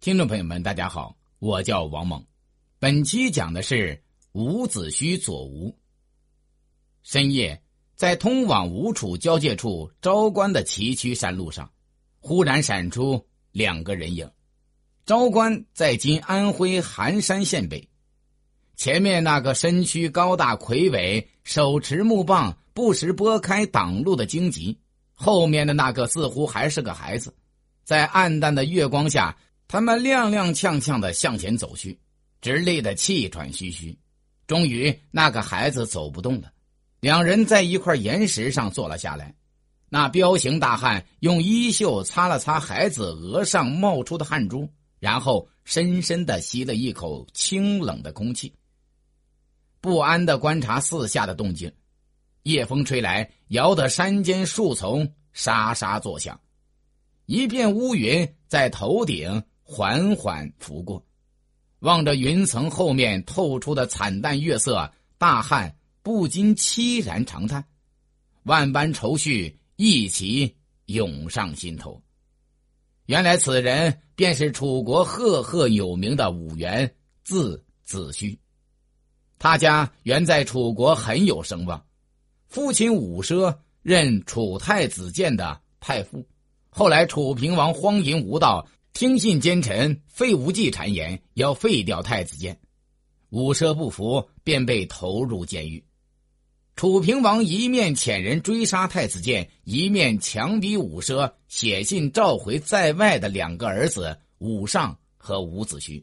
听众朋友们，大家好，我叫王猛。本期讲的是伍子胥左吴。深夜，在通往吴楚交界处昭关的崎岖山路上，忽然闪出两个人影。昭关在今安徽含山县北，前面那个身躯高大魁伟、手持木棒、不时拨开挡路的荆棘，后面的那个似乎还是个孩子，在暗淡的月光下。他们踉踉跄跄的向前走去，直累得气喘吁吁。终于，那个孩子走不动了，两人在一块岩石上坐了下来。那彪形大汉用衣袖擦了擦孩子额上冒出的汗珠，然后深深的吸了一口清冷的空气，不安的观察四下的动静。夜风吹来，摇得山间树丛沙沙作响，一片乌云在头顶。缓缓拂过，望着云层后面透出的惨淡月色，大汉不禁凄然长叹，万般愁绪一起涌上心头。原来此人便是楚国赫赫有名的武元，字子胥。他家原在楚国很有声望，父亲武奢任楚太子建的太傅，后来楚平王荒淫无道。听信奸臣费无忌谗言，要废掉太子建，武奢不服，便被投入监狱。楚平王一面遣人追杀太子建，一面强逼武奢写信召回在外的两个儿子武尚和伍子胥，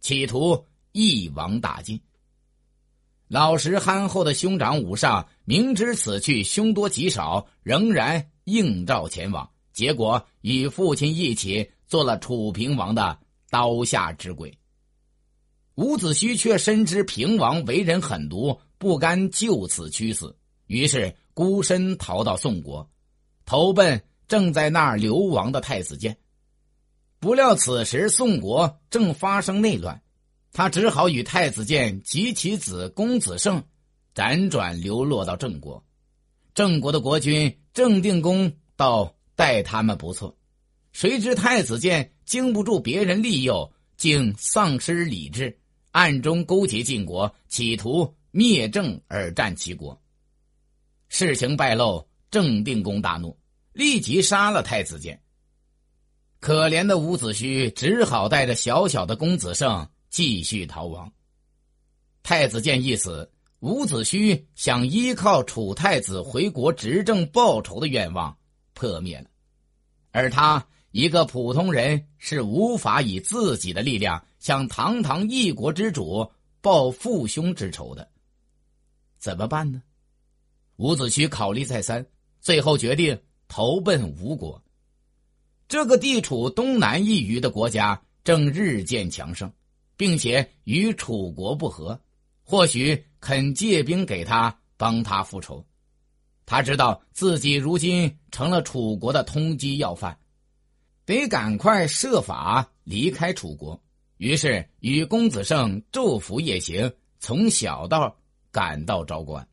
企图一网打尽。老实憨厚的兄长武尚明知此去凶多吉少，仍然应召前往，结果与父亲一起。做了楚平王的刀下之鬼。伍子胥却深知平王为人狠毒，不甘就此屈死，于是孤身逃到宋国，投奔正在那儿流亡的太子建。不料此时宋国正发生内乱，他只好与太子建及其子公子胜辗转流落到郑国。郑国的国君郑定公倒待他们不错。谁知太子建经不住别人利诱，竟丧失理智，暗中勾结晋国，企图灭郑而占齐国。事情败露，郑定公大怒，立即杀了太子建。可怜的伍子胥只好带着小小的公子胜继续逃亡。太子建一死，伍子胥想依靠楚太子回国执政报仇的愿望破灭了，而他。一个普通人是无法以自己的力量向堂堂一国之主报父兄之仇的。怎么办呢？伍子胥考虑再三，最后决定投奔吴国。这个地处东南一隅的国家正日渐强盛，并且与楚国不和，或许肯借兵给他，帮他复仇。他知道自己如今成了楚国的通缉要犯。得赶快设法离开楚国，于是与公子胜昼伏夜行，从小道赶到昭关。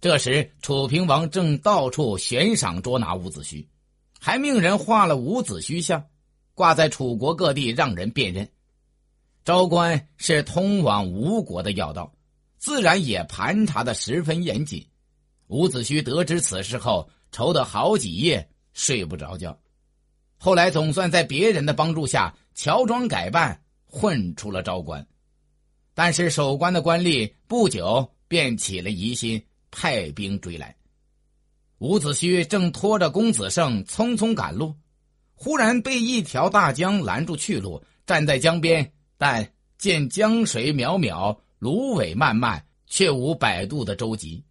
这时，楚平王正到处悬赏捉拿伍子胥，还命人画了伍子胥像，挂在楚国各地，让人辨认。昭关是通往吴国的要道，自然也盘查的十分严谨。伍子胥得知此事后，愁得好几夜睡不着觉。后来总算在别人的帮助下乔装改扮混出了昭关，但是守关的官吏不久便起了疑心，派兵追来。伍子胥正拖着公子胜匆匆赶路，忽然被一条大江拦住去路，站在江边，但见江水渺渺，芦苇漫漫，却无摆渡的舟楫。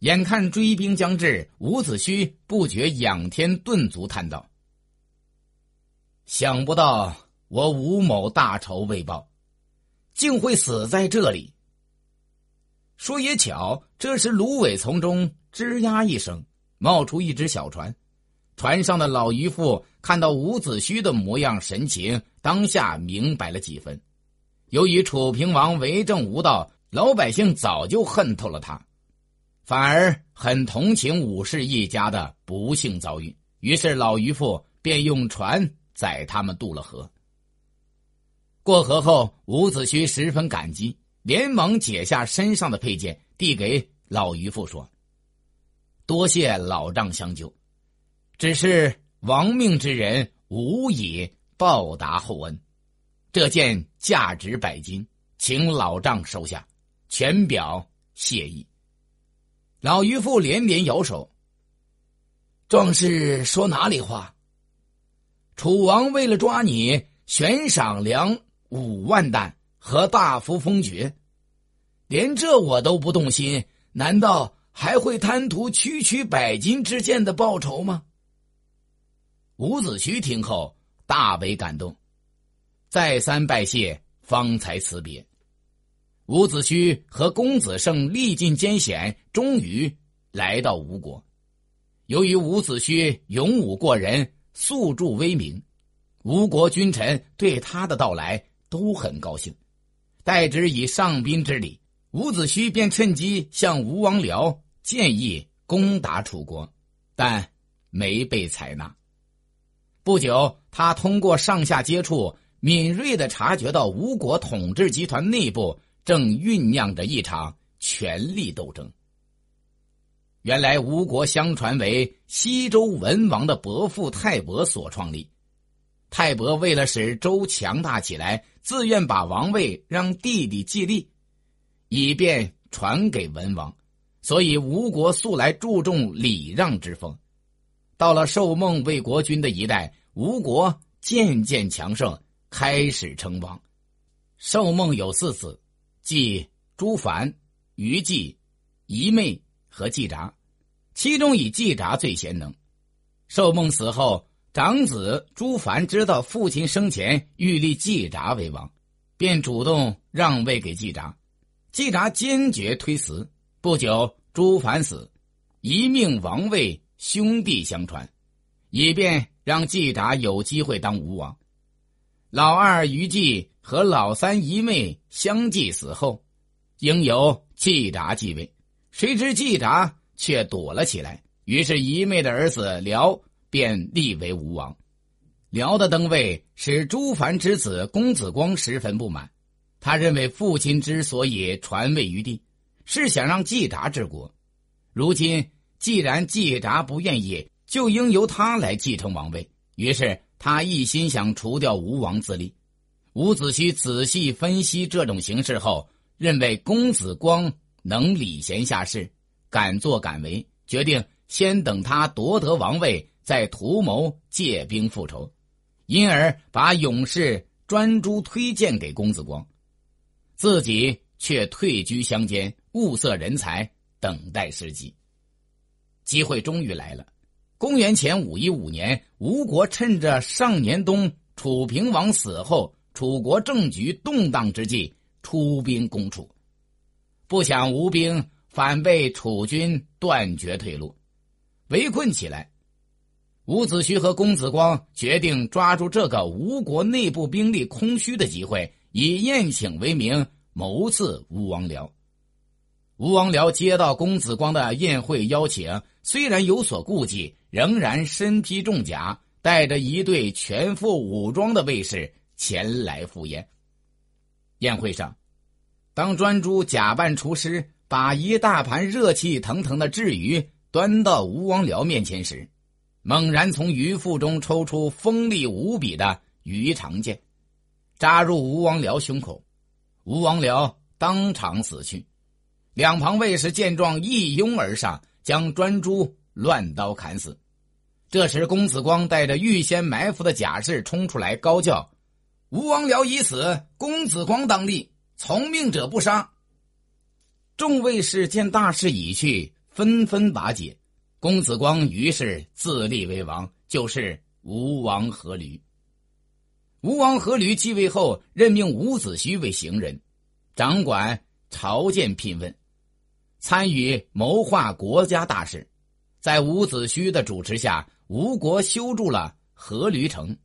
眼看追兵将至，伍子胥不觉仰天顿足，叹道。想不到我吴某大仇未报，竟会死在这里。说也巧，这时芦苇丛中吱呀一声，冒出一只小船。船上的老渔夫看到伍子胥的模样神情，当下明白了几分。由于楚平王为政无道，老百姓早就恨透了他，反而很同情武氏一家的不幸遭遇。于是老渔夫便用船。载他们渡了河。过河后，伍子胥十分感激，连忙解下身上的佩剑，递给老渔夫说：“多谢老丈相救，只是亡命之人无以报答厚恩。这件价值百金，请老丈收下，全表谢意。”老渔夫连连摇手：“壮士说哪里话？楚王为了抓你，悬赏粮五万担和大幅封爵，连这我都不动心，难道还会贪图区区百金之剑的报酬吗？”伍子胥听后大为感动，再三拜谢，方才辞别。伍子胥和公子胜历尽艰险，终于来到吴国。由于伍子胥勇武过人，素著威名，吴国君臣对他的到来都很高兴。待之以上宾之礼，伍子胥便趁机向吴王僚建议攻打楚国，但没被采纳。不久，他通过上下接触，敏锐的察觉到吴国统治集团内部。正酝酿着一场权力斗争。原来吴国相传为西周文王的伯父泰伯所创立，泰伯为了使周强大起来，自愿把王位让弟弟继立，以便传给文王。所以吴国素来注重礼让之风。到了寿梦为国君的一代，吴国渐渐强盛，开始称王。寿梦有四子。即朱凡、于季、仪妹和季札，其中以季札最贤能。寿梦死后，长子朱凡知道父亲生前欲立季札为王，便主动让位给季札。季札坚决推辞。不久，朱凡死，一命王位兄弟相传，以便让季札有机会当吴王。老二于季。和老三姨妹相继死后，应由季札继位。谁知季札却躲了起来，于是姨妹的儿子辽便立为吴王。辽的登位使朱凡之子公子光十分不满，他认为父亲之所以传位于帝，是想让季札治国。如今既然季札不愿意，就应由他来继承王位。于是他一心想除掉吴王自立。伍子胥仔细分析这种形势后，认为公子光能礼贤下士，敢作敢为，决定先等他夺得王位，再图谋借兵复仇，因而把勇士专诸推荐给公子光，自己却退居乡间，物色人才，等待时机。机会终于来了。公元前五一五年，吴国趁着上年冬楚平王死后。楚国政局动荡之际，出兵攻楚，不想吴兵反被楚军断绝退路，围困起来。伍子胥和公子光决定抓住这个吴国内部兵力空虚的机会，以宴请为名谋刺吴王僚。吴王僚接到公子光的宴会邀请，虽然有所顾忌，仍然身披重甲，带着一队全副武装的卫士。前来赴宴。宴会上，当专诸假扮厨师，把一大盘热气腾腾的雉鱼端到吴王僚面前时，猛然从鱼腹中抽出锋利无比的鱼肠剑，扎入吴王僚胸口，吴王僚当场死去。两旁卫士见状，一拥而上，将专诸乱刀砍死。这时，公子光带着预先埋伏的甲士冲出来，高叫。吴王僚已死，公子光当立，从命者不杀。众卫士见大势已去，纷纷瓦解。公子光于是自立为王，就是吴王阖闾。吴王阖闾继位后，任命伍子胥为行人，掌管朝见聘问，参与谋划国家大事。在伍子胥的主持下，吴国修筑了阖闾城。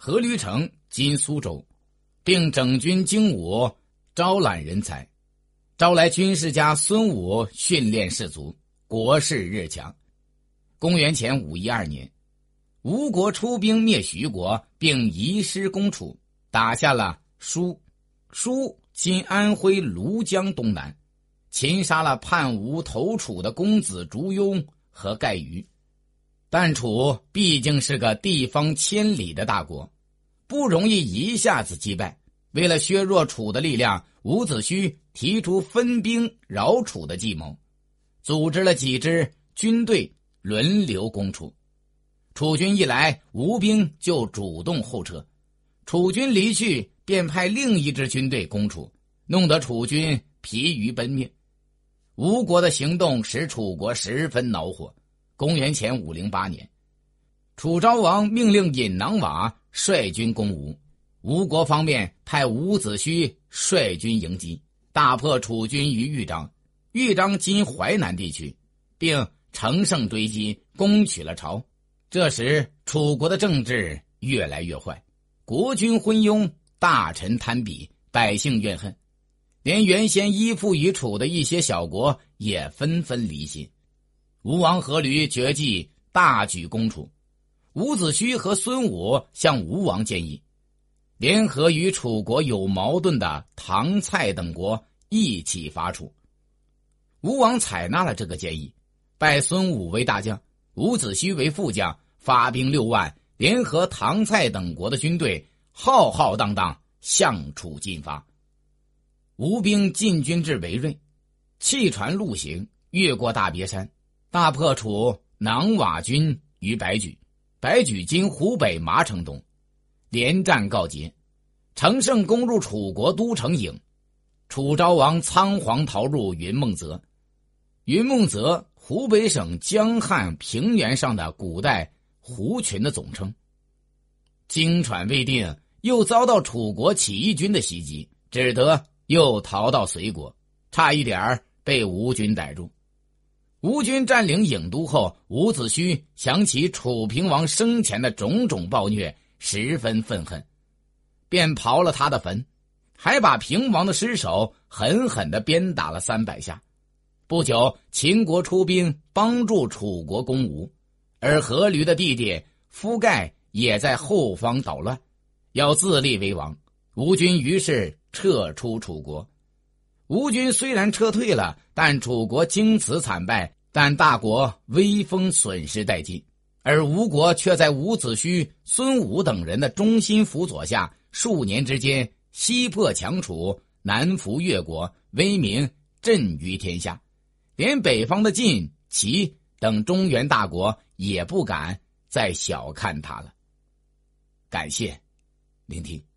阖闾城。今苏州，并整军精武，招揽人才，招来军事家孙武训练士卒，国势日强。公元前五一二年，吴国出兵灭徐国，并移师攻楚，打下了舒，舒今安徽庐江东南，擒杀了叛吴投楚的公子烛庸和盖瑜。但楚毕竟是个地方千里的大国，不容易一下子击败。为了削弱楚的力量，伍子胥提出分兵扰楚的计谋，组织了几支军队轮流攻楚。楚军一来，吴兵就主动后撤；楚军离去，便派另一支军队攻楚，弄得楚军疲于奔命。吴国的行动使楚国十分恼火。公元前五零八年，楚昭王命令尹囊瓦率军攻吴，吴国方面派伍子胥率军迎击，大破楚军于豫章（豫章今淮南地区），并乘胜追击，攻取了巢。这时，楚国的政治越来越坏，国君昏庸，大臣贪比，百姓怨恨，连原先依附于楚的一些小国也纷纷离心。吴王阖闾决计大举攻楚，伍子胥和孙武向吴王建议，联合与楚国有矛盾的唐、蔡等国一起伐楚。吴王采纳了这个建议，拜孙武为大将。伍子胥为副将，发兵六万，联合唐、蔡等国的军队，浩浩荡荡向楚进发。吴兵进军至维瑞，弃船陆行，越过大别山，大破楚囊瓦军于白举。白举今湖北麻城东，连战告捷，乘胜攻入楚国都城郢。楚昭王仓皇逃入云梦泽，云梦泽。湖北省江汉平原上的古代胡群的总称。惊喘未定，又遭到楚国起义军的袭击，只得又逃到隋国，差一点被吴军逮住。吴军占领郢都后，伍子胥想起楚平王生前的种种暴虐，十分愤恨，便刨了他的坟，还把平王的尸首狠狠的鞭打了三百下。不久，秦国出兵帮助楚国攻吴，而阖闾的弟弟夫盖也在后方捣乱，要自立为王。吴军于是撤出楚国。吴军虽然撤退了，但楚国经此惨败，但大国威风损失殆尽，而吴国却在伍子胥、孙武等人的忠心辅佐下，数年之间西破强楚，南服越国，威名震于天下。连北方的晋、齐等中原大国也不敢再小看他了。感谢聆听。